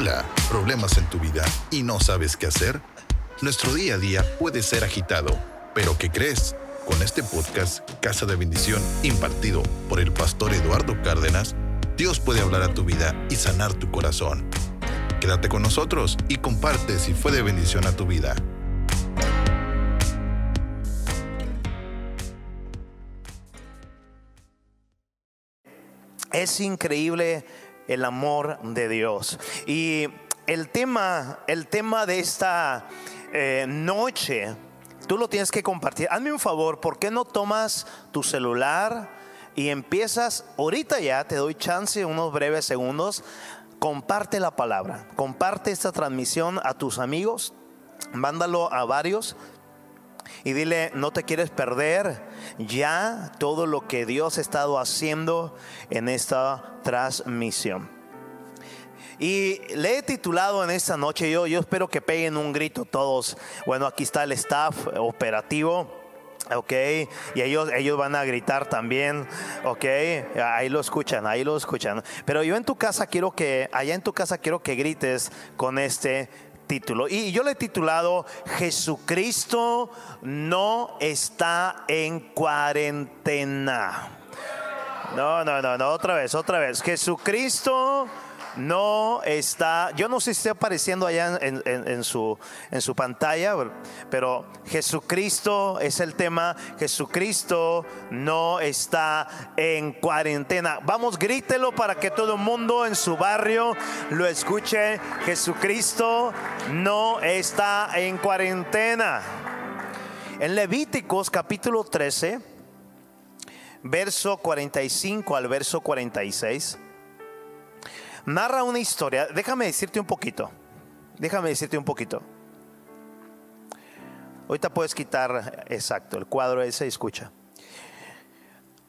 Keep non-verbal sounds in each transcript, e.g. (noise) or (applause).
Hola, ¿problemas en tu vida y no sabes qué hacer? Nuestro día a día puede ser agitado, pero ¿qué crees? Con este podcast, Casa de Bendición, impartido por el pastor Eduardo Cárdenas, Dios puede hablar a tu vida y sanar tu corazón. Quédate con nosotros y comparte si fue de bendición a tu vida. Es increíble el amor de Dios. Y el tema, el tema de esta eh, noche, tú lo tienes que compartir. Hazme un favor, ¿por qué no tomas tu celular y empiezas, ahorita ya te doy chance, unos breves segundos, comparte la palabra, comparte esta transmisión a tus amigos, mándalo a varios y dile, no te quieres perder ya todo lo que Dios ha estado haciendo en esta transmisión. Y le he titulado en esta noche, yo, yo espero que peguen un grito todos. Bueno, aquí está el staff operativo. Ok, y ellos, ellos van a gritar también, ok, ahí lo escuchan, ahí lo escuchan. Pero yo en tu casa quiero que, allá en tu casa quiero que grites con este título. Y yo le he titulado Jesucristo no está en cuarentena. No, no, no, no, otra vez, otra vez. Jesucristo no está, yo no sé si está apareciendo allá en, su, en su pantalla, pero Jesucristo es el tema, Jesucristo no está en cuarentena. Vamos, grítelo para que todo el mundo en su barrio lo escuche. Jesucristo no está en cuarentena. En Levíticos capítulo 13, verso 45 al verso 46 narra una historia. Déjame decirte un poquito. Déjame decirte un poquito. Ahorita puedes quitar, exacto, el cuadro ese escucha.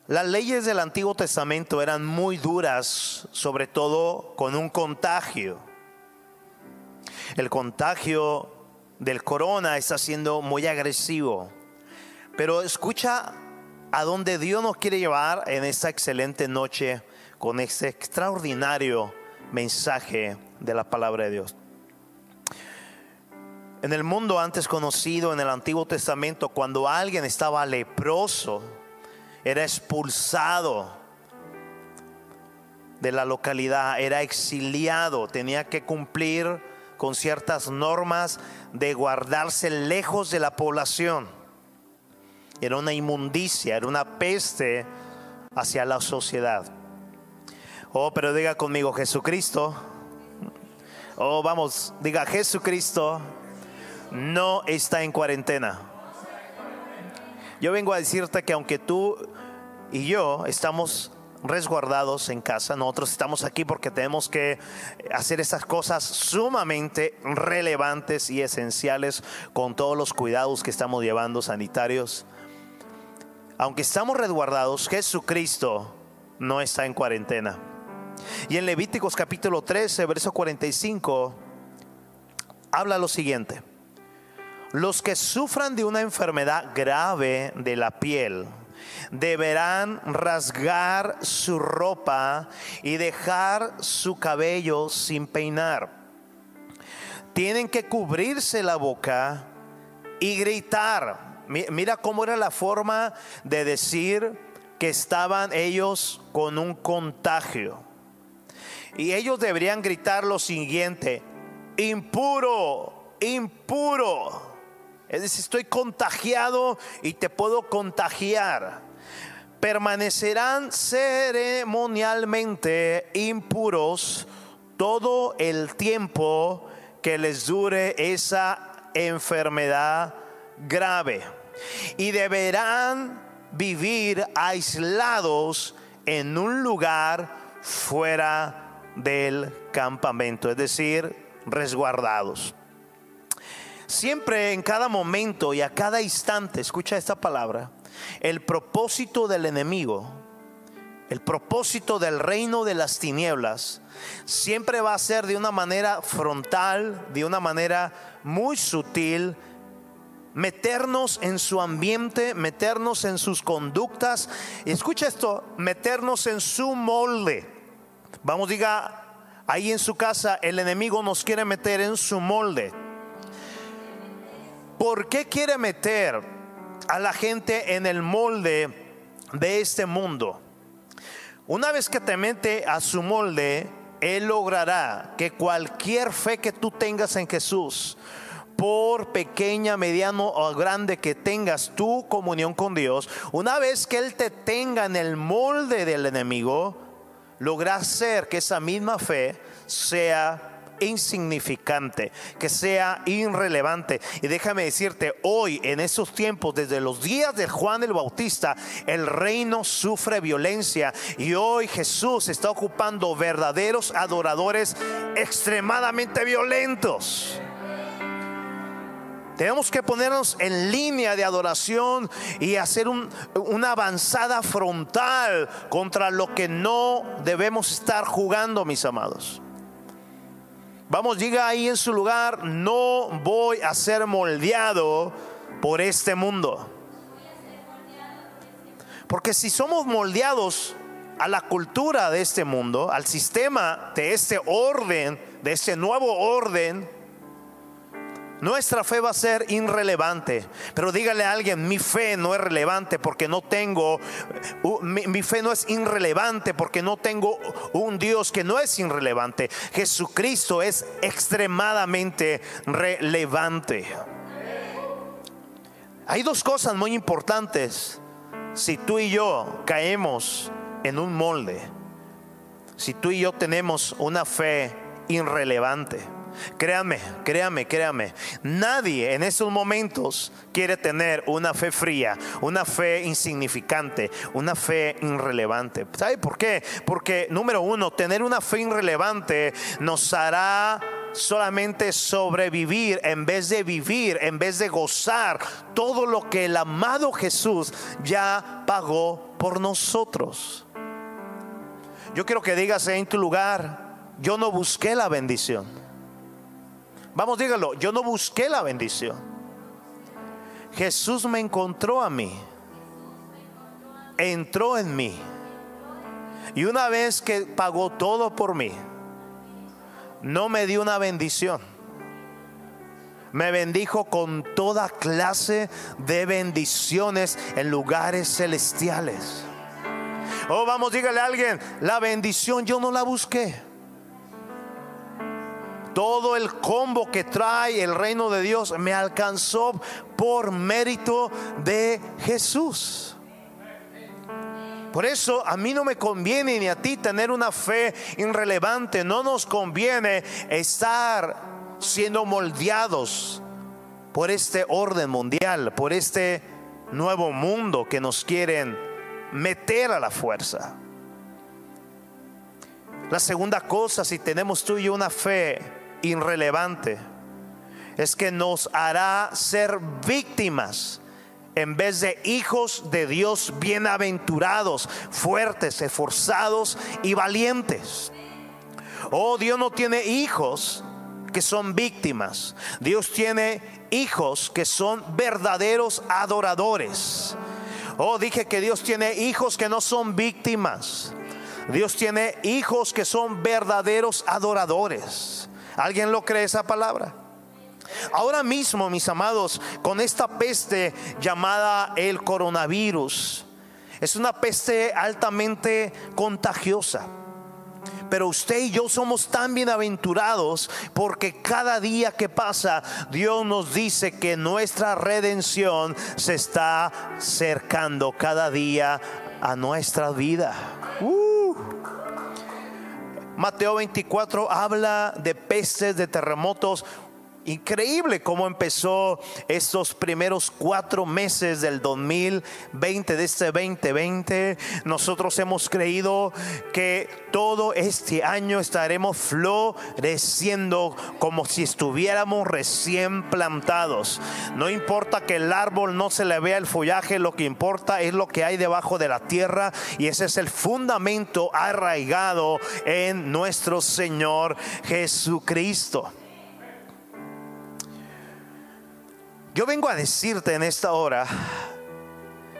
Las leyes del Antiguo Testamento eran muy duras, sobre todo con un contagio. El contagio del corona está siendo muy agresivo. Pero escucha a dónde Dios nos quiere llevar en esta excelente noche con este extraordinario mensaje de la palabra de Dios. En el mundo antes conocido, en el Antiguo Testamento, cuando alguien estaba leproso, era expulsado de la localidad, era exiliado, tenía que cumplir con ciertas normas de guardarse lejos de la población. Era una inmundicia, era una peste hacia la sociedad. Oh, pero diga conmigo Jesucristo. Oh, vamos, diga Jesucristo no está en cuarentena. Yo vengo a decirte que aunque tú y yo estamos resguardados en casa, nosotros estamos aquí porque tenemos que hacer esas cosas sumamente relevantes y esenciales con todos los cuidados que estamos llevando sanitarios. Aunque estamos resguardados, Jesucristo no está en cuarentena. Y en Levíticos capítulo 13, verso 45, habla lo siguiente. Los que sufran de una enfermedad grave de la piel deberán rasgar su ropa y dejar su cabello sin peinar. Tienen que cubrirse la boca y gritar. Mira cómo era la forma de decir que estaban ellos con un contagio. Y ellos deberían gritar lo siguiente, impuro, impuro. Es decir, estoy contagiado y te puedo contagiar. Permanecerán ceremonialmente impuros todo el tiempo que les dure esa enfermedad grave. Y deberán vivir aislados en un lugar fuera del campamento, es decir, resguardados. Siempre, en cada momento y a cada instante, escucha esta palabra, el propósito del enemigo, el propósito del reino de las tinieblas, siempre va a ser de una manera frontal, de una manera muy sutil, meternos en su ambiente, meternos en sus conductas, escucha esto, meternos en su molde. Vamos, diga, ahí en su casa el enemigo nos quiere meter en su molde. ¿Por qué quiere meter a la gente en el molde de este mundo? Una vez que te mete a su molde, Él logrará que cualquier fe que tú tengas en Jesús, por pequeña, mediano o grande que tengas tu comunión con Dios, una vez que Él te tenga en el molde del enemigo, logra hacer que esa misma fe sea insignificante, que sea irrelevante. Y déjame decirte, hoy en esos tiempos, desde los días de Juan el Bautista, el reino sufre violencia y hoy Jesús está ocupando verdaderos adoradores extremadamente violentos. Tenemos que ponernos en línea de adoración y hacer una avanzada frontal contra lo que no debemos estar jugando, mis amados. Vamos, diga ahí en su lugar, no voy a ser moldeado por este mundo. Porque si somos moldeados a la cultura de este mundo, al sistema de este orden, de este nuevo orden, nuestra fe va a ser irrelevante. Pero dígale a alguien, mi fe no es relevante porque no tengo, mi, fe no es irrelevante porque no tengo un Dios que no es irrelevante. Jesucristo es extremadamente relevante. Hay dos cosas muy importantes si tú y yo caemos en un molde. Si tú y yo tenemos una fe irrelevante. Créame, créame, créame. Nadie en estos momentos quiere tener una fe fría, una fe insignificante, una fe irrelevante. ¿Sabe por qué? Porque número uno, tener una fe irrelevante nos hará solamente sobrevivir en vez de vivir, en vez de gozar todo lo que el amado Jesús ya pagó por nosotros. Yo quiero que digas en tu lugar, yo no busqué la bendición. Vamos, dígalo, yo no busqué la bendición. Jesús me encontró a mí. Entró en mí. Y una vez que pagó todo por mí, no me dio una bendición. Me bendijo con toda clase de bendiciones en lugares celestiales. Oh, vamos, dígale a alguien, la bendición yo no la busqué. Todo el combo que trae el reino de Dios me alcanzó por mérito de Jesús. Por eso a mí no me conviene ni a ti tener una fe irrelevante. No nos conviene estar siendo moldeados por este orden mundial, por este nuevo mundo que nos quieren meter a la fuerza. La segunda cosa, si tenemos tú y yo una fe irrelevante es que nos hará ser víctimas en vez de hijos de Dios bienaventurados, fuertes, esforzados y valientes. Oh, Dios no tiene hijos que son víctimas. Dios tiene hijos que son verdaderos adoradores. Oh, dije que Dios tiene hijos que no son víctimas. Dios tiene hijos que son verdaderos adoradores. ¿Alguien lo cree esa palabra? Ahora mismo, mis amados, con esta peste llamada el coronavirus, es una peste altamente contagiosa. Pero usted y yo somos tan bienaventurados porque cada día que pasa Dios nos dice que nuestra redención se está acercando cada día a nuestra vida. Uh. Mateo 24 habla de pestes, de terremotos. Increíble cómo empezó estos primeros cuatro meses del 2020, de este 2020. Nosotros hemos creído que todo este año estaremos floreciendo como si estuviéramos recién plantados. No importa que el árbol no se le vea el follaje, lo que importa es lo que hay debajo de la tierra y ese es el fundamento arraigado en nuestro Señor Jesucristo. Yo vengo a decirte en esta hora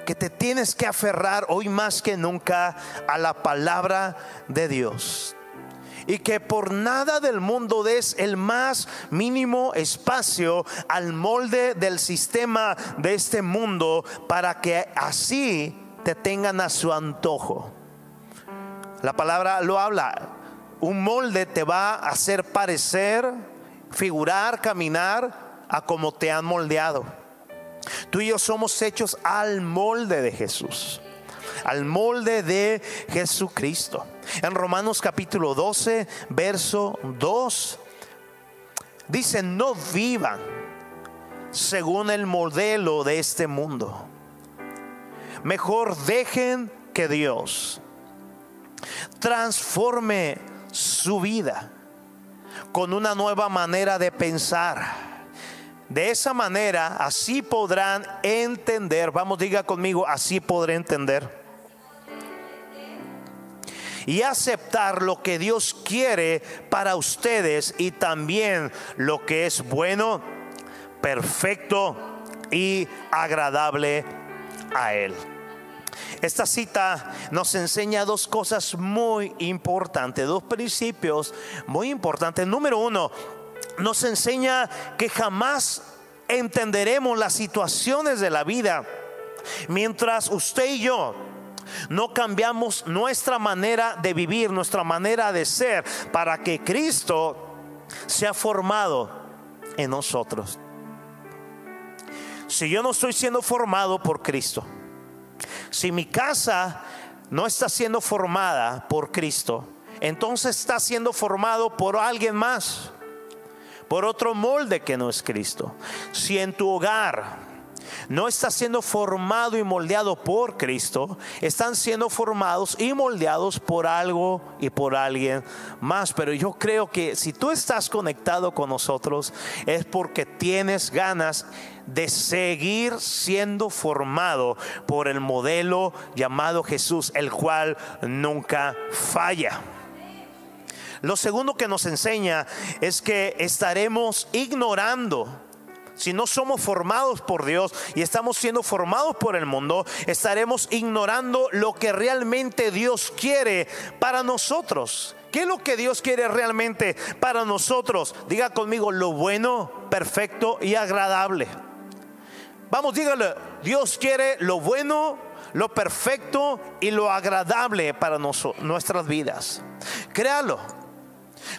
que te tienes que aferrar hoy más que nunca a la palabra de Dios. y que por nada del mundo des el más mínimo espacio al molde del sistema de este mundo para que así te tengan a su antojo. La palabra lo habla. Un molde te va a hacer parecer, figurar, caminar a como te han moldeado. Tú y yo somos hechos al molde de Jesús al molde de Jesucristo. En Romanos capítulo 12, verso 2, dice, no vivan según el modelo de este mundo. Mejor dejen que Dios transforme su vida con una nueva manera de pensar. De esa manera, así podrán entender, vamos, diga conmigo, así podré entender y aceptar lo que Dios quiere para ustedes y también lo que es bueno, perfecto y agradable a Él. Esta cita nos enseña dos cosas muy importantes, dos principios muy importantes. Número uno, nos enseña que jamás entenderemos las situaciones de la vida mientras usted y yo no cambiamos nuestra manera de vivir, nuestra manera de ser, para que Cristo sea formado en nosotros. Si yo no estoy siendo formado por Cristo, si mi casa no está siendo formada por Cristo, entonces está siendo formado por alguien más, por otro molde que no es Cristo. Si en tu hogar no está siendo formado y moldeado por Cristo, están siendo formados y moldeados por algo y por alguien más. Pero yo creo que si tú estás conectado con nosotros es porque tienes ganas de seguir siendo formado por el modelo llamado Jesús, el cual nunca falla. Lo segundo que nos enseña es que estaremos ignorando si no somos formados por Dios y estamos siendo formados por el mundo, estaremos ignorando lo que realmente Dios quiere para nosotros. ¿Qué es lo que Dios quiere realmente para nosotros? Diga conmigo lo bueno, perfecto y agradable. Vamos, dígale, Dios quiere lo bueno, lo perfecto y lo agradable para nuestras vidas. Créalo.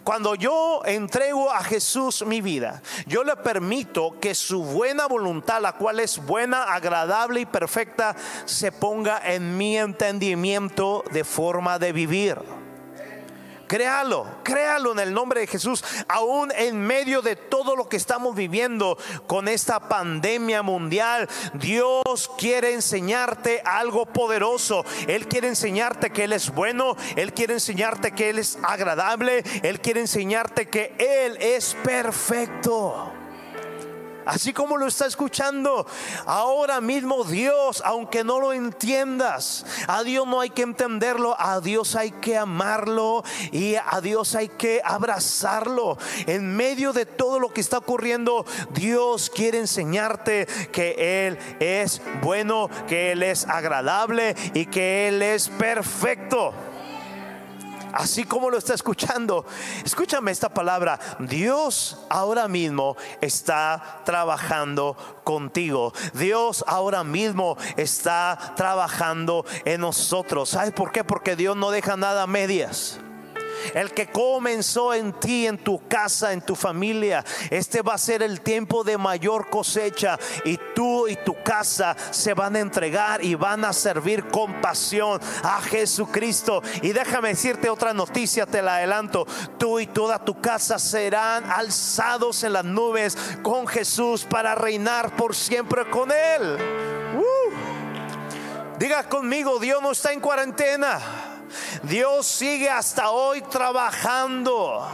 Cuando yo entrego a Jesús mi vida, yo le permito que su buena voluntad, la cual es buena, agradable y perfecta, se ponga en mi entendimiento de forma de vivir. Créalo, créalo en el nombre de Jesús, aún en medio de todo lo que estamos viviendo con esta pandemia mundial. Dios quiere enseñarte algo poderoso. Él quiere enseñarte que Él es bueno, Él quiere enseñarte que Él es agradable, Él quiere enseñarte que Él es perfecto. Así como lo está escuchando ahora mismo Dios, aunque no lo entiendas, a Dios no hay que entenderlo, a Dios hay que amarlo y a Dios hay que abrazarlo. En medio de todo lo que está ocurriendo, Dios quiere enseñarte que Él es bueno, que Él es agradable y que Él es perfecto así como lo está escuchando. Escúchame esta palabra. Dios ahora mismo está trabajando contigo. Dios ahora mismo está trabajando en nosotros. ¿Sabes por qué? Porque Dios no deja nada a medias. El que comenzó en ti, en tu casa, en tu familia. Este va a ser el tiempo de mayor cosecha. Y tú y tu casa se van a entregar y van a servir con pasión a Jesucristo. Y déjame decirte otra noticia, te la adelanto. Tú y toda tu casa serán alzados en las nubes con Jesús para reinar por siempre con Él. Uh. Diga conmigo, Dios no está en cuarentena. Dios sigue hasta hoy trabajando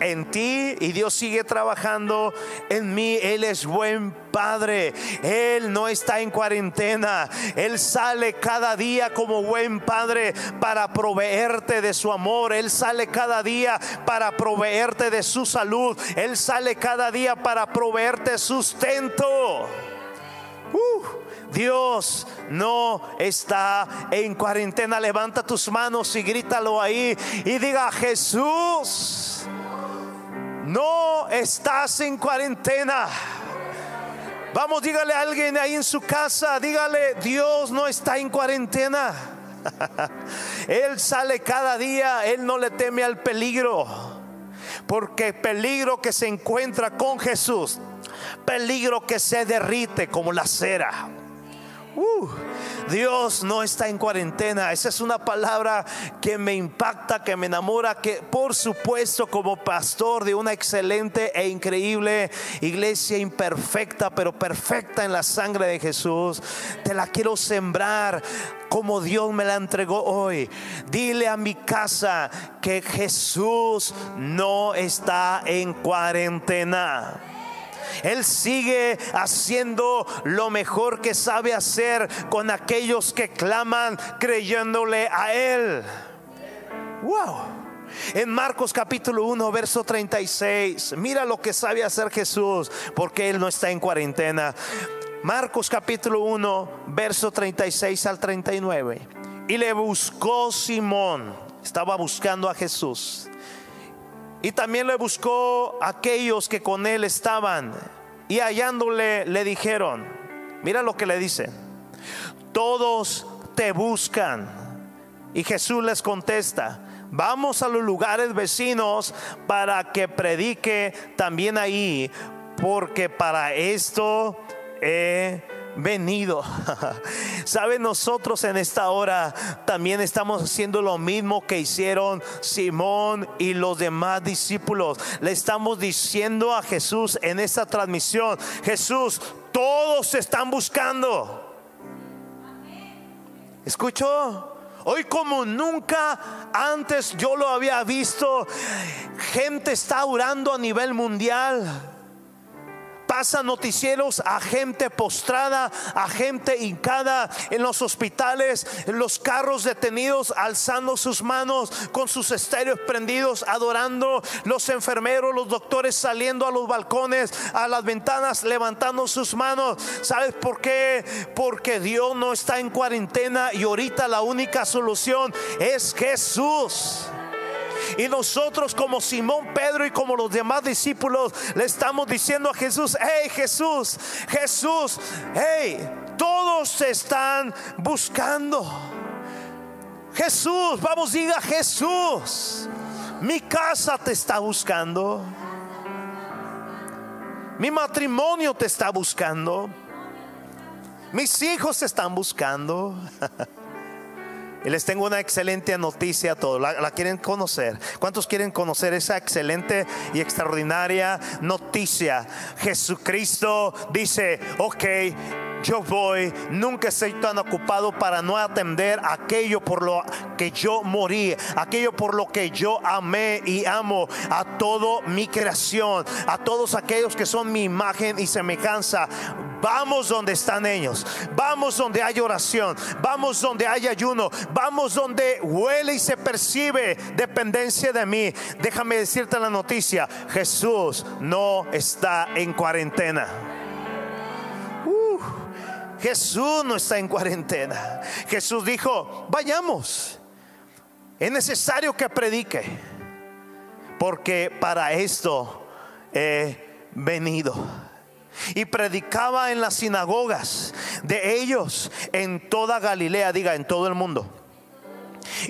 en ti y Dios sigue trabajando en mí. Él es buen padre. Él no está en cuarentena. Él sale cada día como buen padre para proveerte de su amor. Él sale cada día para proveerte de su salud. Él sale cada día para proveerte sustento. Uh, Dios no está en cuarentena. Levanta tus manos y grítalo ahí y diga, Jesús, no estás en cuarentena. Vamos, dígale a alguien ahí en su casa, dígale, Dios no está en cuarentena. (laughs) Él sale cada día, Él no le teme al peligro, porque peligro que se encuentra con Jesús, peligro que se derrite como la cera. Uh, Dios no está en cuarentena. Esa es una palabra que me impacta, que me enamora, que por supuesto como pastor de una excelente e increíble iglesia imperfecta, pero perfecta en la sangre de Jesús, te la quiero sembrar como Dios me la entregó hoy. Dile a mi casa que Jesús no está en cuarentena. Él sigue haciendo lo mejor que sabe hacer con aquellos que claman creyéndole a Él. Wow. En Marcos capítulo 1, verso 36, mira lo que sabe hacer Jesús, porque Él no está en cuarentena. Marcos capítulo 1, verso 36 al 39. Y le buscó Simón, estaba buscando a Jesús. Y también le buscó aquellos que con él estaban. Y hallándole le dijeron, mira lo que le dice, todos te buscan. Y Jesús les contesta, vamos a los lugares vecinos para que predique también ahí, porque para esto he venido. (laughs) Saben, nosotros en esta hora también estamos haciendo lo mismo que hicieron Simón y los demás discípulos. Le estamos diciendo a Jesús en esta transmisión, Jesús, todos están buscando. ¿Escuchó? Hoy como nunca antes yo lo había visto, gente está orando a nivel mundial pasa noticieros a gente postrada, a gente hincada en los hospitales, en los carros detenidos, alzando sus manos con sus estéreos prendidos, adorando, los enfermeros, los doctores saliendo a los balcones, a las ventanas, levantando sus manos. ¿Sabes por qué? Porque Dios no está en cuarentena y ahorita la única solución es Jesús. Y nosotros como Simón Pedro y como los demás discípulos le estamos diciendo a Jesús, hey Jesús, Jesús, hey, todos se están buscando. Jesús, vamos, diga Jesús, mi casa te está buscando. Mi matrimonio te está buscando. Mis hijos te están buscando. (laughs) Y les tengo una excelente noticia a todos. ¿La, quieren conocer? ¿Cuántos quieren conocer esa excelente y extraordinaria noticia? Jesucristo dice, ok, yo voy, nunca estoy tan ocupado para no atender aquello por lo que yo morí, aquello por lo que yo amé y amo a toda mi creación, a todos aquellos que son mi imagen y semejanza. Vamos donde están ellos, vamos donde hay oración, vamos donde hay ayuno, vamos donde huele y se percibe dependencia de mí. Déjame decirte la noticia, Jesús no está en cuarentena. Jesús no está en cuarentena. Jesús dijo, vayamos. Es necesario que predique. Porque para esto he venido. Y predicaba en las sinagogas de ellos en toda Galilea, diga, en todo el mundo.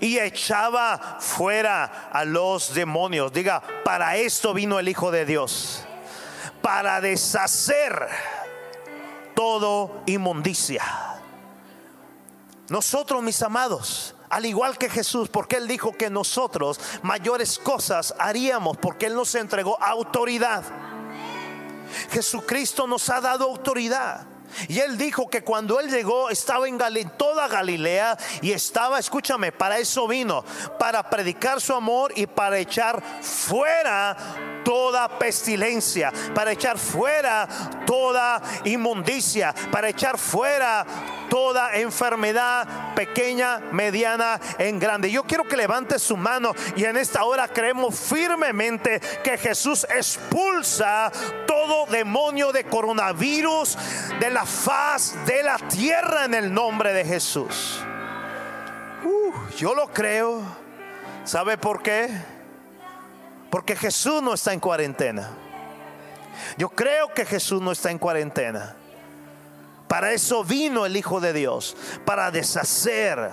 Y echaba fuera a los demonios. Diga, para esto vino el Hijo de Dios. Para deshacer todo inmundicia. Nosotros, mis amados, al igual que Jesús, porque Él dijo que nosotros mayores cosas haríamos, porque Él nos entregó autoridad. Jesucristo nos ha dado autoridad. Y él dijo que cuando él llegó estaba en toda Galilea y estaba, escúchame, para eso vino, para predicar su amor y para echar fuera toda pestilencia, para echar fuera toda inmundicia, para echar fuera toda enfermedad pequeña, mediana, en grande. Yo quiero que levante su mano y en esta hora creemos firmemente que Jesús expulsa todo demonio de coronavirus de la faz de la tierra en el nombre de Jesús. Uh, yo lo creo. ¿Sabe por qué? Porque Jesús no está en cuarentena. Yo creo que Jesús no está en cuarentena. Para eso vino el Hijo de Dios, para deshacer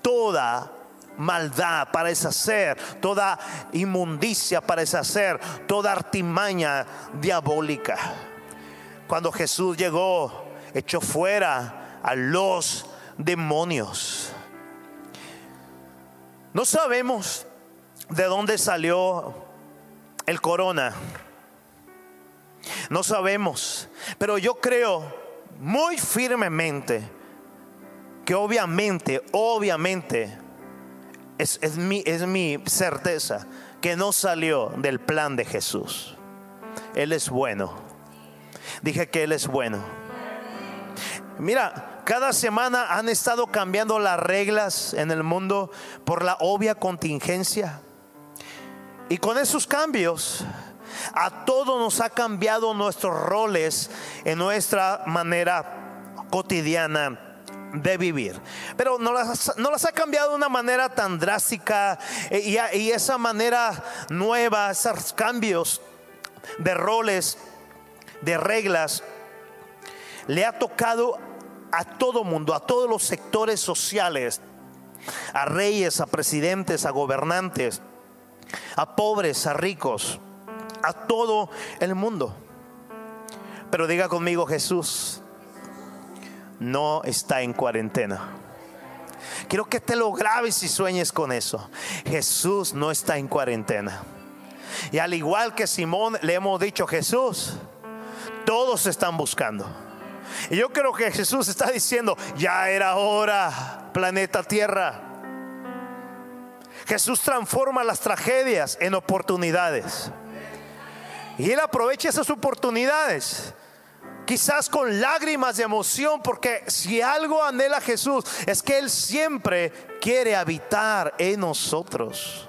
toda maldad, para deshacer toda inmundicia, para deshacer toda artimaña diabólica. Cuando Jesús llegó, echó fuera a los demonios. No sabemos de dónde salió el corona. No sabemos, pero yo creo muy firmemente que obviamente, obviamente, es, mi, es mi certeza que no salió del plan de Jesús. Él es bueno. Dije que Él es bueno. Mira, cada semana han estado cambiando las reglas en el mundo por la obvia contingencia. Y con esos cambios, a todos nos ha cambiado nuestros roles en nuestra manera cotidiana de vivir. Pero no las, ha cambiado de una manera tan drástica eh, y, y esa manera nueva, esos cambios de roles, de reglas, le ha tocado a todo mundo, a todos los sectores sociales, a reyes, a presidentes, a gobernantes, a pobres, a ricos a todo el mundo. Pero diga conmigo, Jesús no está en cuarentena. Quiero que te lo grabes y sueñes con eso. Jesús no está en cuarentena. Y al igual que Simón le hemos dicho, Jesús, todos están buscando. Y yo creo que Jesús está diciendo, ya era hora, planeta Tierra. Jesús transforma las tragedias en oportunidades. Y Él aprovecha esas oportunidades. Quizás con lágrimas de emoción, porque si algo anhela Jesús es que Él siempre quiere habitar en nosotros.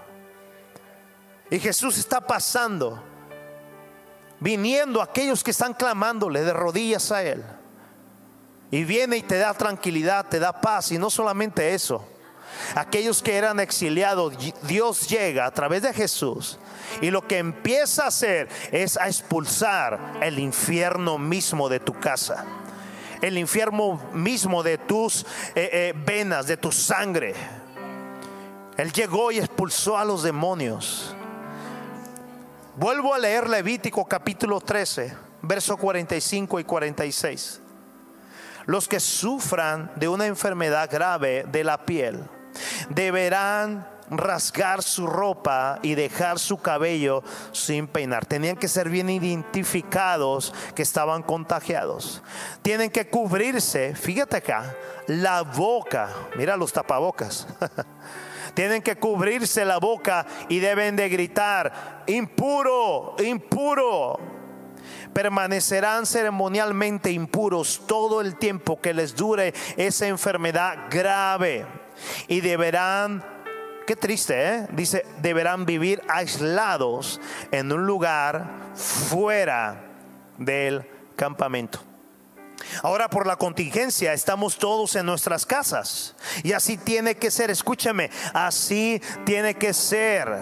Y Jesús está pasando, viniendo a aquellos que están clamándole de rodillas a Él. Y viene y te da tranquilidad, te da paz. Y no solamente eso, aquellos que eran exiliados, Dios llega a través de Jesús y lo que empieza a hacer es a expulsar el infierno mismo de tu casa. El infierno mismo de tus eh, eh, venas, de tu sangre. Él llegó y expulsó a los demonios. Vuelvo a leer Levítico capítulo 13, verso 45 y 46. Los que sufran de una enfermedad grave de la piel deberán rasgar su ropa y dejar su cabello sin peinar. Tenían que ser bien identificados que estaban contagiados. Tienen que cubrirse, fíjate acá, la boca. Mira los tapabocas. (laughs) Tienen que cubrirse la boca y deben de gritar, impuro, impuro. Permanecerán ceremonialmente impuros todo el tiempo que les dure esa enfermedad grave y deberán Qué triste, ¿eh? Dice, deberán vivir aislados en un lugar fuera del campamento. Ahora por la contingencia estamos todos en nuestras casas. Y así tiene que ser, escúchame, así tiene que ser.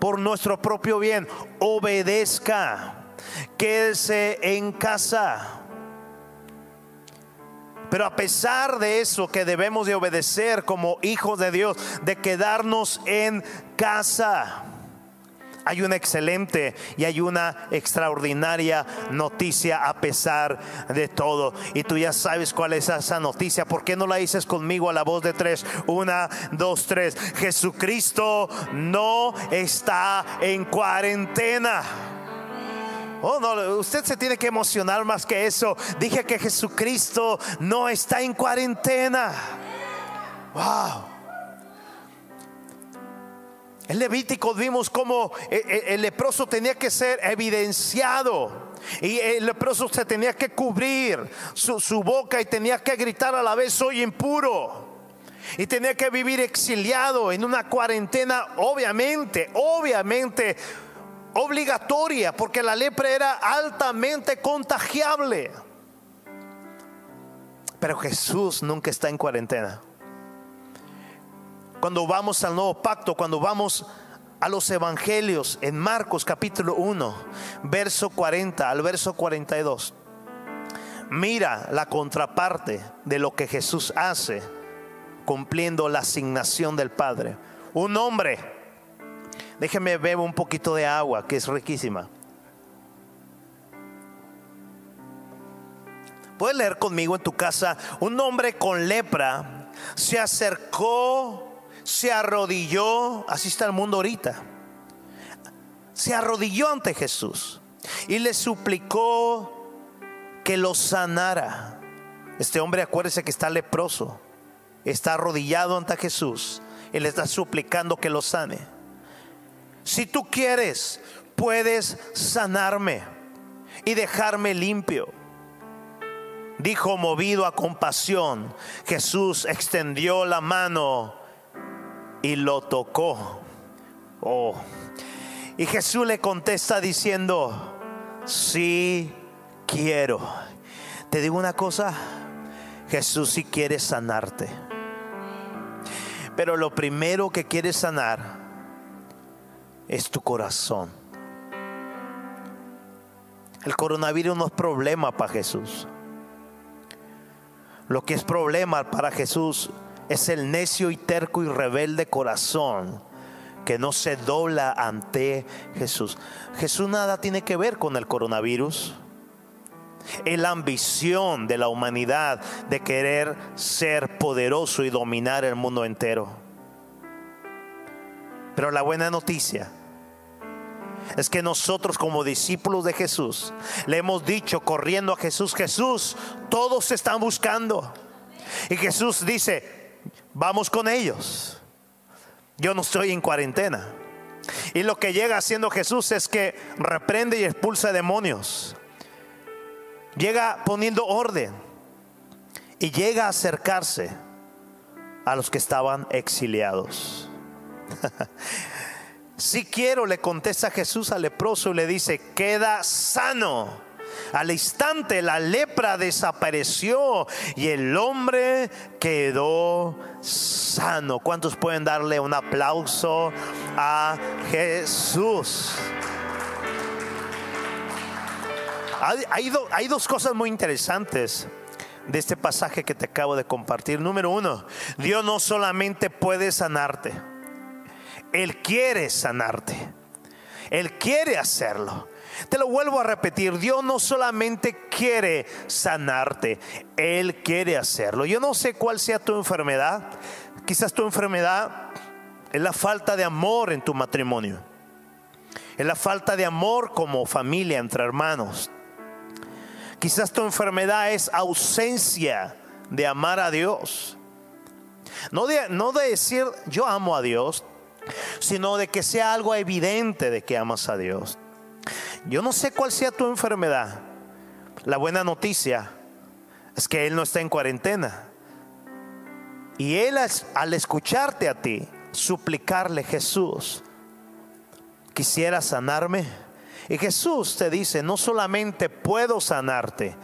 Por nuestro propio bien, obedezca. Quédese en casa. Pero a pesar de eso que debemos de obedecer como hijos de Dios, de quedarnos en casa, hay una excelente y hay una extraordinaria noticia a pesar de todo. Y tú ya sabes cuál es esa noticia. ¿Por qué no la dices conmigo a la voz de tres? Una, dos, tres. Jesucristo no está en cuarentena. Oh, no, usted se tiene que emocionar más que eso. Dije que Jesucristo no está en cuarentena. Wow. En Levítico vimos cómo eh, eh, el leproso tenía que ser evidenciado. Y el leproso se tenía que cubrir su, su boca y tenía que gritar a la vez, soy impuro. Y tenía que vivir exiliado en una cuarentena, obviamente, obviamente obligatoria porque la lepra era altamente contagiable. Pero Jesús nunca está en cuarentena. Cuando vamos al nuevo pacto, cuando vamos a los evangelios en Marcos capítulo 1, verso 40 al verso 42, mira la contraparte de lo que Jesús hace cumpliendo la asignación del Padre. Un hombre, déjeme beber un poquito de agua que es riquísima. Puedes leer conmigo en tu casa, un hombre con lepra se acercó, se arrodilló, así está el mundo ahorita, se arrodilló ante Jesús y le suplicó que lo sanara. Este hombre acuérdese que está leproso, está arrodillado ante Jesús y le está suplicando que lo sane. Si tú quieres, puedes sanarme y dejarme limpio dijo movido a compasión, Jesús extendió la mano y lo tocó. Oh. Y Jesús le contesta diciendo, sí quiero. Te digo una cosa, Jesús sí quiere sanarte. Pero lo primero que quiere sanar es tu corazón. El coronavirus no es problema para Jesús. Lo que es problema para Jesús es el necio y terco y rebelde corazón que no se dobla ante Jesús. Jesús nada tiene que ver con el coronavirus. Es la ambición de la humanidad de querer ser poderoso y dominar el mundo entero. Pero la buena noticia es que nosotros como discípulos de Jesús le hemos dicho corriendo a Jesús, Jesús, todos están buscando. Y Jesús dice, vamos con ellos. Yo no estoy en cuarentena. Y lo que llega haciendo Jesús es que reprende y expulsa demonios. Llega poniendo orden. Y llega a acercarse a los que estaban exiliados. (laughs) Si quiero, le contesta Jesús al leproso y le dice, queda sano. Al instante la lepra desapareció y el hombre quedó sano. ¿Cuántos pueden darle un aplauso a Jesús? Hay, hay, dos cosas muy interesantes de este pasaje que te acabo de compartir. Número uno, Dios no solamente puede sanarte. Él quiere sanarte. Él quiere hacerlo. Te lo vuelvo a repetir, Dios no solamente quiere sanarte, Él quiere hacerlo. Yo no sé cuál sea tu enfermedad. Quizás tu enfermedad es la falta de amor en tu matrimonio. Es la falta de amor como familia entre hermanos. Quizás tu enfermedad es ausencia de amar a Dios. No de, no de decir yo amo a Dios, sino de que sea algo evidente de que amas a Dios. Yo no sé cuál sea tu enfermedad. La buena noticia es que Él no está en cuarentena. Y Él al escucharte a ti, suplicarle, Jesús, quisiera sanarme. Y Jesús te dice, no solamente puedo sanarte,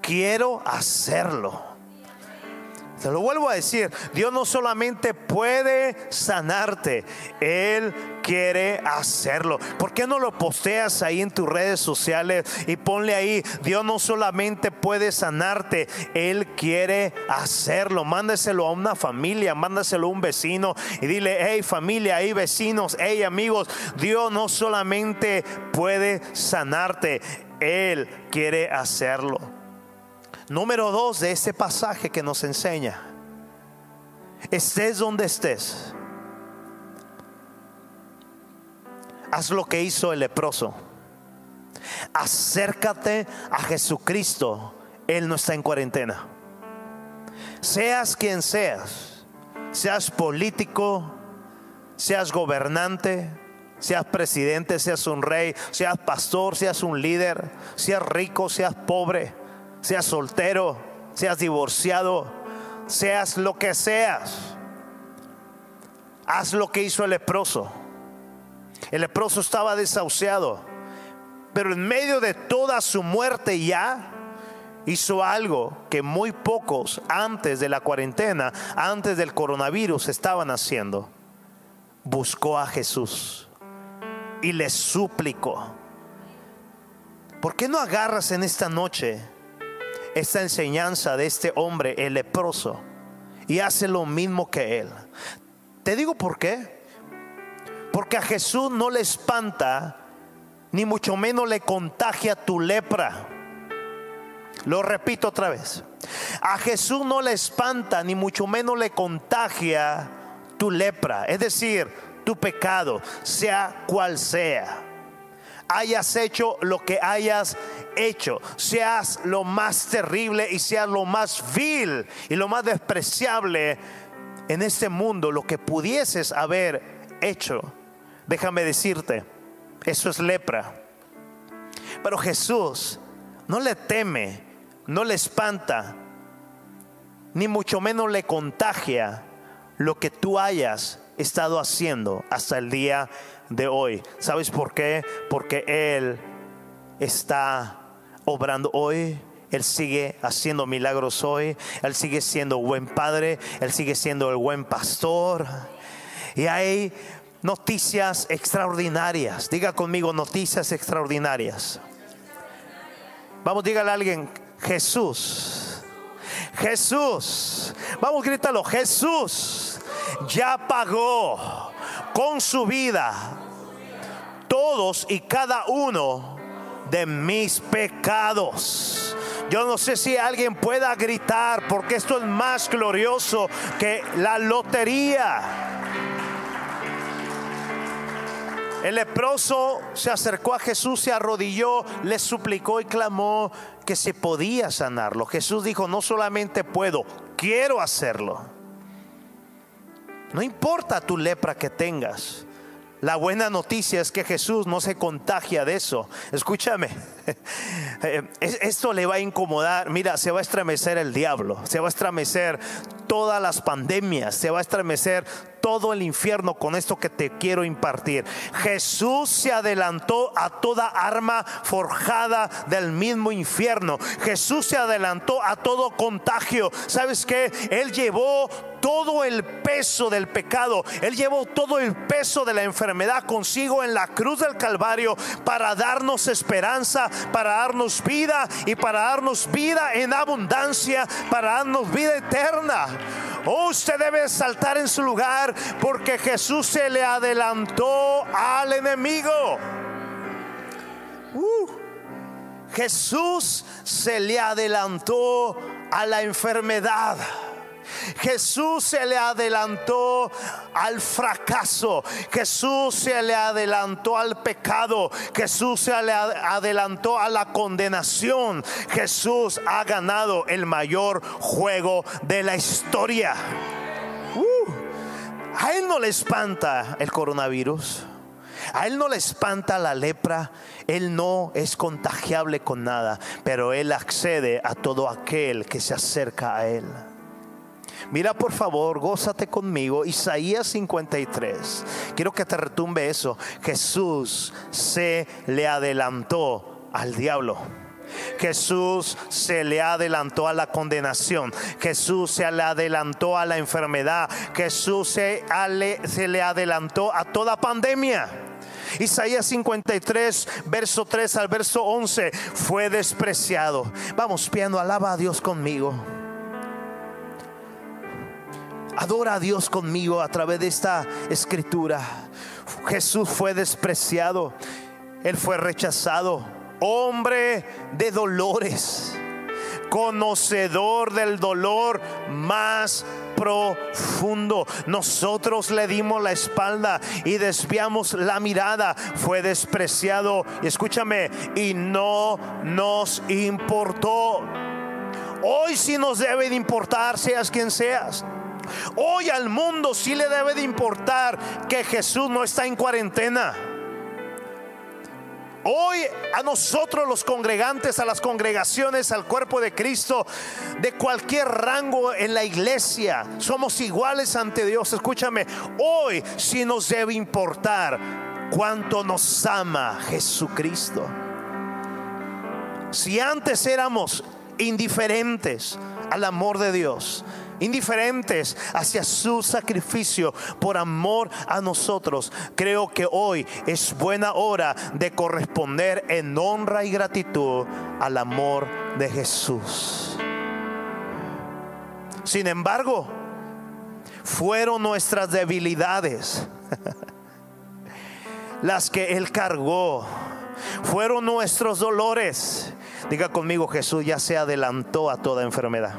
quiero hacerlo. Te lo vuelvo a decir, Dios no solamente puede sanarte, Él quiere hacerlo. ¿Por qué no lo posteas ahí en tus redes sociales y ponle ahí, Dios no solamente puede sanarte, Él quiere hacerlo. Mándaselo a una familia, mándaselo a un vecino y dile, hey familia, hey vecinos, hey amigos, Dios no solamente puede sanarte, Él quiere hacerlo. Número dos de este pasaje que nos enseña. Estés donde estés. Haz lo que hizo el leproso. Acércate a Jesucristo. Él no está en cuarentena. Seas quien seas. Seas político. Seas gobernante. Seas presidente. Seas un rey. Seas pastor. Seas un líder. Seas rico. Seas pobre seas soltero, seas divorciado, seas lo que seas. Haz lo que hizo el leproso. El leproso estaba desahuciado, pero en medio de toda su muerte ya hizo algo que muy pocos antes de la cuarentena, antes del coronavirus estaban haciendo. Buscó a Jesús y le suplicó. ¿Por qué no agarras en esta noche esta enseñanza de este hombre, el leproso, y hace lo mismo que él? Te digo por qué. Porque a Jesús no le espanta, ni mucho menos le contagia tu lepra. Lo repito otra vez. A Jesús no le espanta, ni mucho menos le contagia tu lepra. Es decir, tu pecado, sea cual sea. Hayas hecho lo que hayas hecho, seas lo más terrible y seas lo más vil y lo más despreciable en este mundo, lo que pudieses haber hecho déjame decirte, eso es lepra. Pero Jesús no le teme, no le espanta, ni mucho menos le contagia lo que tú hayas estado haciendo hasta el día de hoy. ¿Sabes por qué? Porque Él está obrando hoy. Él sigue haciendo milagros hoy. Él sigue siendo buen padre. Él sigue siendo el buen pastor. Y hay noticias extraordinarias. Diga conmigo noticias extraordinarias. Vamos, dígale a alguien, Jesús. Jesús. Vamos, grítalo, Jesús ya pagó con su vida todos y cada uno de mis pecados. Yo no sé si alguien pueda gritar porque esto es más glorioso que la lotería. El leproso se acercó a Jesús, se arrodilló, le suplicó y clamó que se podía sanarlo. Jesús dijo, no solamente puedo, quiero hacerlo. No importa tu lepra que tengas. La buena noticia es que Jesús no se contagia de eso. Escúchame, (laughs) eh, esto le va a incomodar. Mira, se va a estremecer el diablo, se va a estremecer todas las pandemias, se va a estremecer todo el infierno con esto que te quiero impartir. Jesús se adelantó a toda arma forjada del mismo infierno. Jesús se adelantó a todo contagio. ¿Sabes qué? Él llevó todo el peso del pecado. Él llevó todo el peso de la enfermedad consigo en la cruz del Calvario para darnos esperanza, para darnos vida y para darnos vida en abundancia, para darnos vida eterna. Oh, usted debe saltar en su lugar porque Jesús se le adelantó al enemigo. Uh, Jesús se le adelantó a la enfermedad. Jesús se le adelantó al fracaso. Jesús se le adelantó al pecado. Jesús se le adelantó a la condenación. Jesús ha ganado el mayor juego de la historia. A él no le espanta el coronavirus. A él no le espanta la lepra, él no es contagiable con nada, pero él accede a todo aquel que se acerca a él. Mira por favor, gózate conmigo, Isaías 53. Quiero que te retumbe eso. Jesús se le adelantó al diablo. Jesús se le adelantó a la condenación. Jesús se le adelantó a la enfermedad. Jesús se, se le adelantó a toda pandemia. Isaías 53, verso 3 al verso 11, fue despreciado. Vamos, piano, alaba a Dios conmigo. Adora a Dios conmigo a través de esta escritura. Jesús fue despreciado, Él fue rechazado, hombre de dolores, conocedor del dolor más profundo. Nosotros le dimos la espalda y desviamos la mirada. Fue despreciado, escúchame, y no nos importó. Hoy sí nos debe de importar, seas quien seas. Hoy al mundo sí le debe de importar que Jesús no está en cuarentena. Hoy a nosotros los congregantes, a las congregaciones, al cuerpo de Cristo, de cualquier rango en la iglesia, somos iguales ante Dios. Escúchame, hoy sí nos debe importar cuánto nos ama Jesucristo. Si antes éramos indiferentes al amor de Dios, indiferentes hacia su sacrificio por amor a nosotros, creo que hoy es buena hora de corresponder en honra y gratitud al amor de Jesús. Sin embargo, fueron nuestras debilidades (laughs) las que Él cargó. Fueron nuestros dolores. Diga conmigo, Jesús ya se adelantó a toda enfermedad.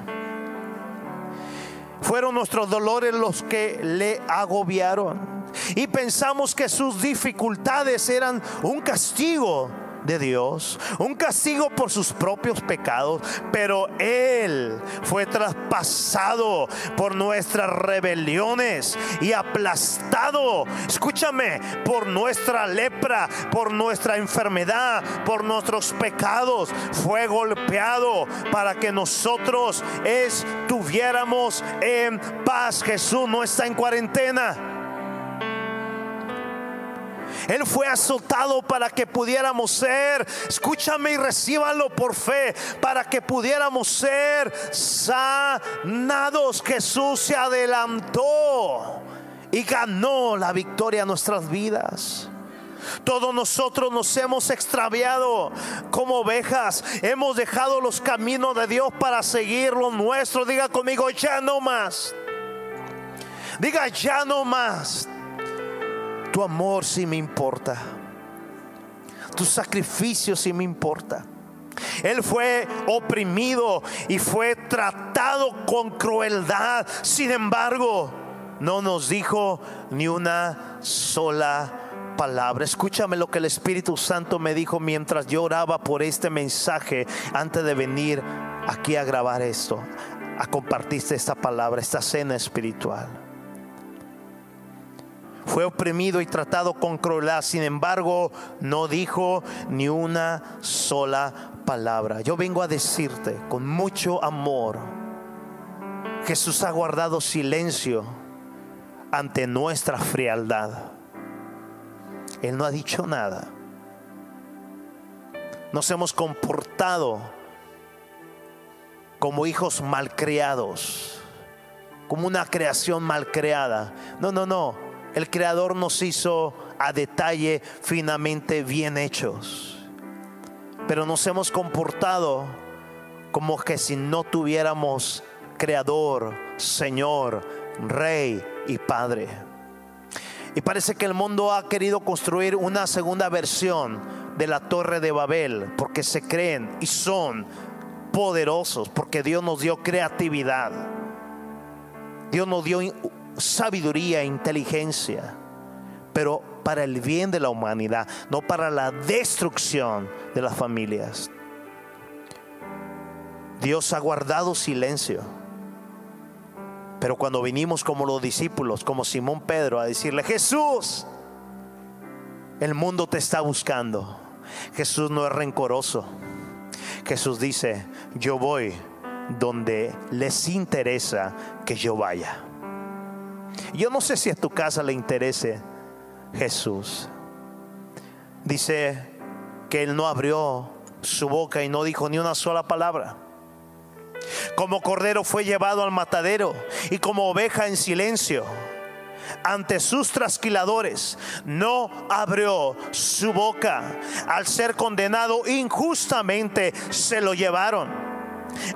Fueron nuestros dolores los que le agobiaron. Y pensamos que sus dificultades eran un castigo de Dios, un castigo por sus propios pecados, pero Él fue traspasado por nuestras rebeliones y aplastado, escúchame, por nuestra lepra, por nuestra enfermedad, por nuestros pecados, fue golpeado para que nosotros estuviéramos en paz. Jesús no está en cuarentena. Él fue azotado para que pudiéramos ser, escúchame y recíbalo por fe, para que pudiéramos ser sanados. Jesús se adelantó y ganó la victoria en nuestras vidas. Todos nosotros nos hemos extraviado como ovejas. Hemos dejado los caminos de Dios para seguir lo nuestro. Diga conmigo, ya no más. Diga, ya no más. Tu amor sí me importa. Tu sacrificio sí me importa. Él fue oprimido y fue tratado con crueldad. Sin embargo, no nos dijo ni una sola palabra. Escúchame lo que el Espíritu Santo me dijo mientras yo oraba por este mensaje antes de venir aquí a grabar esto, a compartirte esta palabra, esta cena espiritual fue oprimido y tratado con crueldad, sin embargo no dijo ni una sola palabra. Yo vengo a decirte con mucho amor, Jesús ha guardado silencio ante nuestra frialdad. Él no ha dicho nada. Nos hemos comportado como hijos malcriados, como una creación malcreada. No, no, no el Creador nos hizo a detalle finamente bien hechos. Pero nos hemos comportado como que si no tuviéramos Creador, Señor, Rey y Padre. Y parece que el mundo ha querido construir una segunda versión de la Torre de Babel porque se creen y son poderosos, porque Dios nos dio creatividad. Dios nos dio sabiduría e inteligencia, pero para el bien de la humanidad, no para la destrucción de las familias. Dios ha guardado silencio. Pero cuando vinimos como los discípulos, como Simón Pedro, a decirle, Jesús, el mundo te está buscando. Jesús no es rencoroso. Jesús dice, yo voy donde les interesa que yo vaya. Yo no sé si a tu casa le interese Jesús. Dice que él no abrió su boca y no dijo ni una sola palabra. Como cordero fue llevado al matadero y como oveja en silencio ante sus trasquiladores, no abrió su boca. Al ser condenado injustamente, se lo llevaron.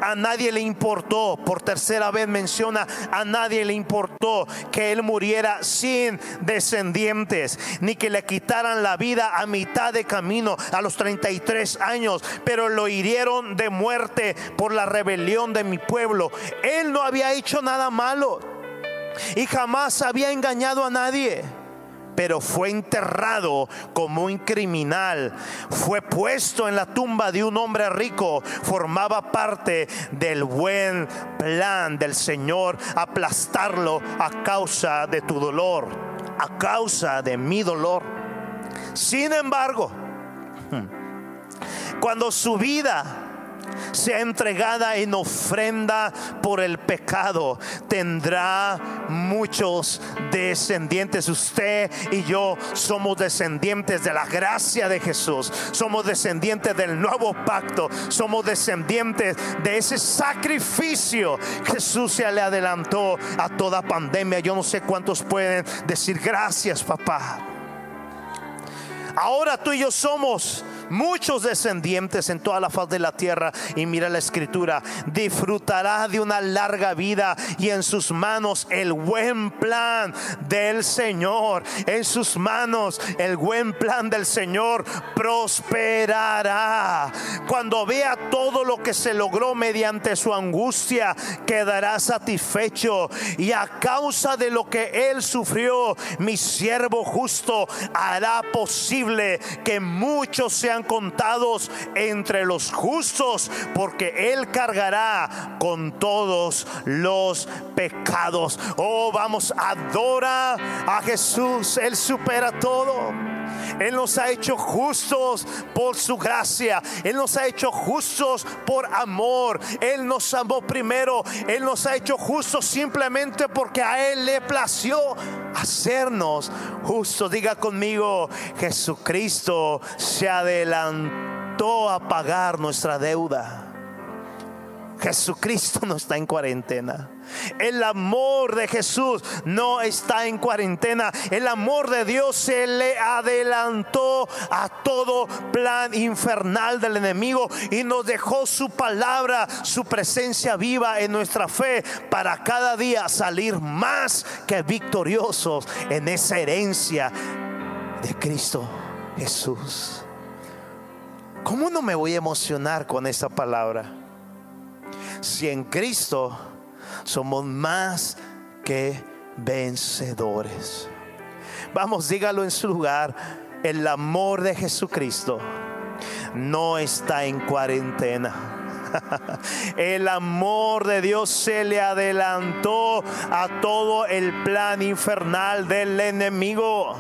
A nadie le importó, por tercera vez menciona, a nadie le importó que él muriera sin descendientes, ni que le quitaran la vida a mitad de camino a los 33 años, pero lo hirieron de muerte por la rebelión de mi pueblo. Él no había hecho nada malo y jamás había engañado a nadie pero fue enterrado como un criminal. Fue puesto en la tumba de un hombre rico. Formaba parte del buen plan del Señor aplastarlo a causa de tu dolor, a causa de mi dolor. Sin embargo, (laughs) cuando su vida sea entregada en ofrenda por el pecado, tendrá muchos descendientes. Usted y yo somos descendientes de la gracia de Jesús. Somos descendientes del nuevo pacto. Somos descendientes de ese sacrificio. Jesús se le adelantó a toda pandemia. Yo no sé cuántos pueden decir gracias, papá. Ahora tú y yo somos muchos descendientes en toda la faz de la tierra. Y mira la escritura, disfrutará de una larga vida y en sus manos el buen plan del Señor. En sus manos el buen plan del Señor prosperará. Cuando vea todo lo que se logró mediante su angustia, quedará satisfecho. Y a causa de lo que él sufrió, mi siervo justo hará posible que muchos sean contados entre los justos, porque Él cargará con todos los pecados. Oh, vamos, adora a Jesús, Él supera todo. Él nos ha hecho justos por su gracia. Él nos ha hecho justos por amor. Él nos amó primero. Él nos ha hecho justos simplemente porque a Él le plació hacernos justos. Diga conmigo, Jesucristo se adelantó a pagar nuestra deuda. Jesucristo no está en cuarentena. El amor de Jesús no está en cuarentena. El amor de Dios se le adelantó a todo plan infernal del enemigo y nos dejó su palabra, su presencia viva en nuestra fe para cada día salir más que victoriosos en esa herencia de Cristo Jesús. ¿Cómo no me voy a emocionar con esa palabra? Si en Cristo somos más que vencedores. Vamos, dígalo en su lugar. El amor de Jesucristo no está en cuarentena. (laughs) El amor de Dios se le adelantó a todo el plan infernal del enemigo.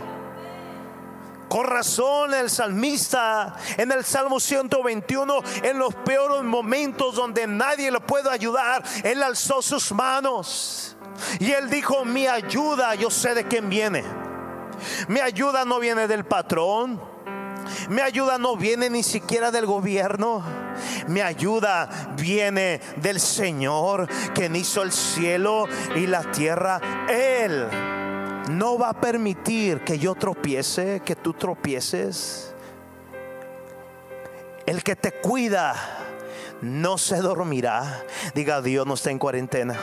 Con razón el salmista en el Salmo 121, en los peores momentos donde nadie le puede ayudar, él alzó sus manos y él dijo, mi ayuda, yo sé de quién viene. Mi ayuda no viene del patrón. Mi ayuda no viene ni siquiera del gobierno. Mi ayuda viene del Señor que hizo el cielo y la tierra. Él no va a permitir que yo tropiece, que tú tropieces. El que te cuida no se dormirá. Diga, Dios no está en cuarentena.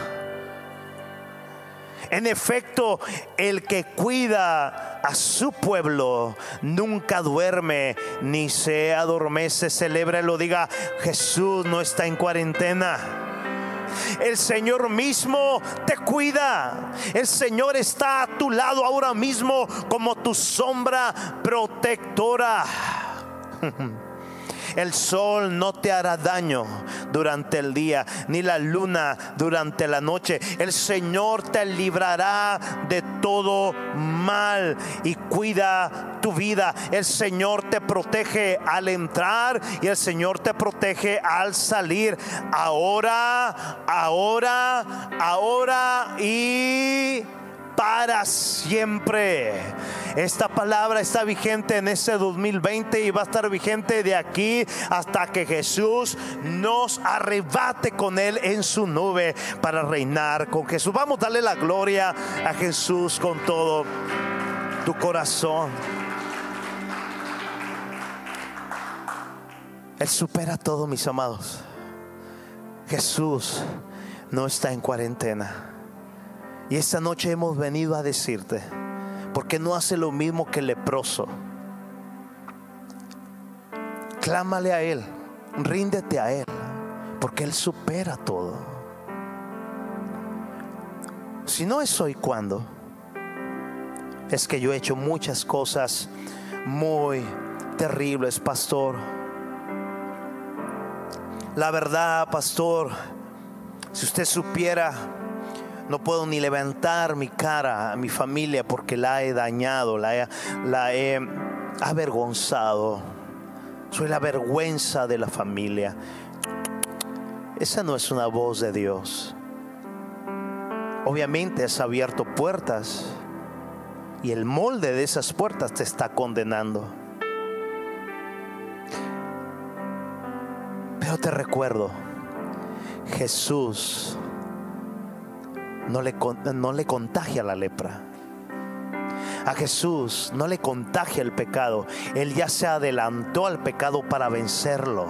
En efecto, el que cuida a su pueblo nunca duerme ni se adormece. lo diga, Jesús no está en cuarentena. El Señor mismo te cuida. El Señor está a tu lado ahora mismo como tu sombra protectora. (laughs) El sol no te hará daño durante el día, ni la luna durante la noche. El Señor te librará de todo mal y cuida tu vida. El Señor te protege al entrar y el Señor te protege al salir. Ahora, ahora, ahora y para siempre. Esta palabra está vigente en ese 2020 y va a estar vigente de aquí hasta que Jesús nos arrebate con Él en su nube para reinar con Jesús. Vamos a darle la gloria a Jesús con todo tu corazón. Él supera todo, mis amados. Jesús no está en cuarentena. Y esta noche hemos venido a decirte, porque no hace lo mismo que el leproso. Clámale a Él, ríndete a Él, porque Él supera todo. Si no es hoy, ¿cuándo? Es que yo he hecho muchas cosas muy terribles, pastor. La verdad, pastor, si usted supiera no puedo ni levantar mi cara a mi familia porque la he dañado, la he, avergonzado. Soy la vergüenza de la familia. esa no es una voz de Dios. Obviamente has abierto puertas y el molde de esas puertas te está condenando. Pero te recuerdo, Jesús no le, no le contagia la lepra. A Jesús no le contagia el pecado. Él ya se adelantó al pecado para vencerlo.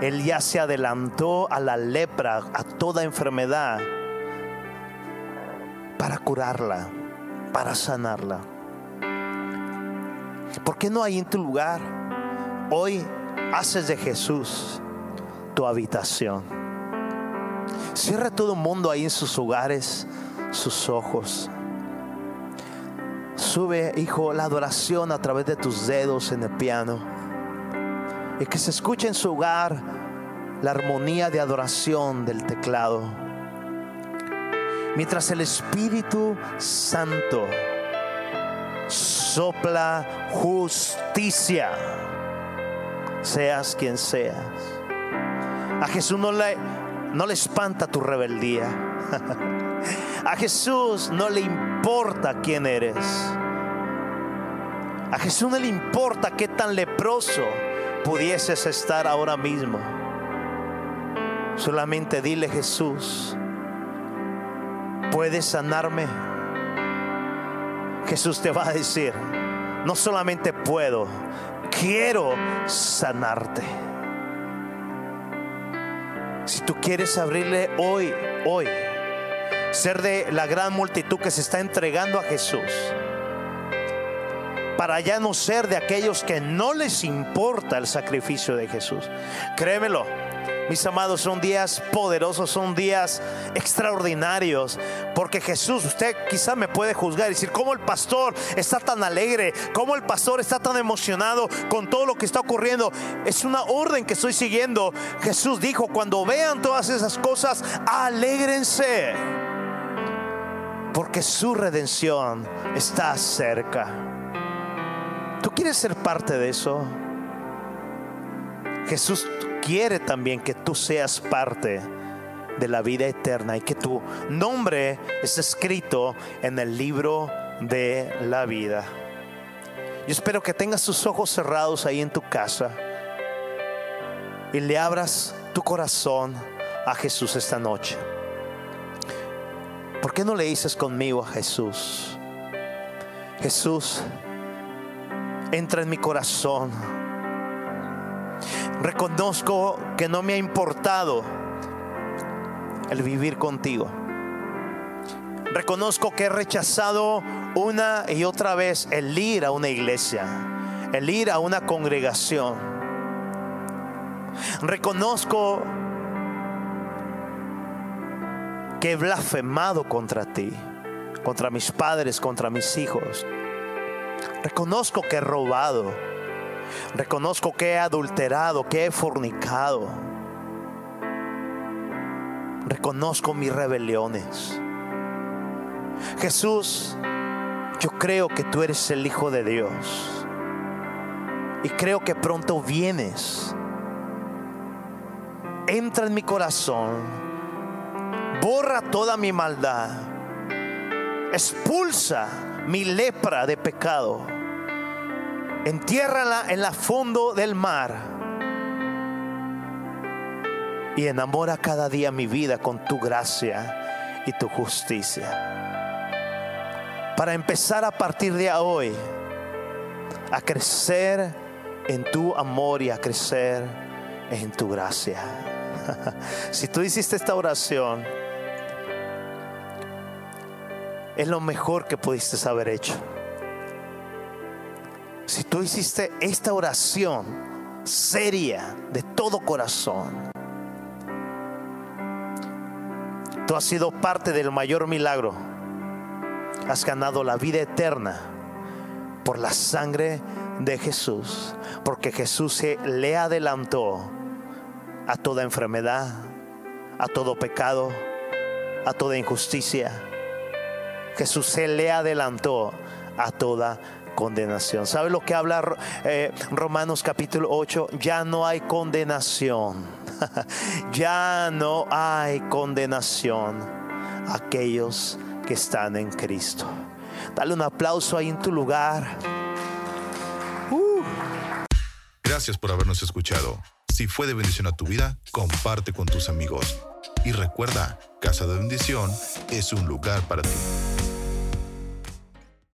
Él ya se adelantó a la lepra, a toda enfermedad, para curarla, para sanarla. ¿Por qué no hay en tu lugar? Hoy haces de Jesús tu habitación. Cierra todo el mundo ahí en sus hogares, sus ojos. Sube, hijo, la adoración a través de tus dedos en el piano. Y que se escuche en su hogar la armonía de adoración del teclado. Mientras el Espíritu Santo sopla justicia, seas quien seas. A Jesús no le, no le espanta tu rebeldía. (laughs) A Jesús no le importa quién eres. A Jesús no le importa qué tan leproso pudieses estar ahora mismo. Solamente dile Jesús, ¿puedes sanarme? Jesús te va a decir, no solamente puedo, quiero sanarte. Si tú quieres abrirle hoy, hoy, ser de la gran multitud que se está entregando a Jesús, para ya no ser de aquellos que no les importa el sacrificio de Jesús. Créemelo, mis amados, son días poderosos, son días extraordinarios, porque Jesús, usted quizá me puede juzgar y decir, ¿cómo el pastor está tan alegre? ¿Cómo el pastor está tan emocionado con todo lo que está ocurriendo? Es una orden que estoy siguiendo. Jesús dijo, cuando vean todas esas cosas, alégrense, porque su redención está cerca. ¿Tú quieres ser parte de eso? Jesús quiere también que tú seas parte de la vida eterna y que tu nombre esté escrito en el libro de la vida. Yo espero que tengas tus ojos cerrados ahí en tu casa y le abras tu corazón a Jesús esta noche. ¿Por qué no le dices conmigo a Jesús? Jesús, entra en mi corazón Reconozco que no me ha importado el vivir contigo. Reconozco que he rechazado una y otra vez el ir a una iglesia, el ir a una congregación. Reconozco que he blasfemado contra ti, contra mis padres, contra mis hijos. Reconozco que he robado Reconozco que he adulterado, que he fornicado. Reconozco mis rebeliones. Jesús, yo creo que tú eres el Hijo de Dios. Y creo que pronto vienes. Entra en mi corazón. Borra toda mi maldad. Expulsa mi lepra de pecado entiérrala en la fondo del mar y enamora cada día mi vida con tu gracia y tu justicia. Para empezar a partir de hoy a crecer en tu amor y a crecer en tu gracia. (laughs) si tú hiciste esta oración, es lo mejor que pudiste haber hecho si tú hiciste esta oración seria de todo corazón, tú has sido parte del mayor milagro. Has ganado la vida eterna por la sangre de Jesús, porque Jesús se le adelantó a toda enfermedad, a todo pecado, a toda injusticia. Jesús se le adelantó a toda condenación. ¿Sabe lo que habla eh, Romanos capítulo 8? Ya no hay condenación. (laughs) ya no hay condenación a aquellos que están en Cristo. Dale un aplauso ahí en tu lugar. Uh. Gracias por habernos escuchado. Si fue de bendición a tu vida, comparte con tus amigos. Y recuerda, Casa de Bendición es un lugar para ti.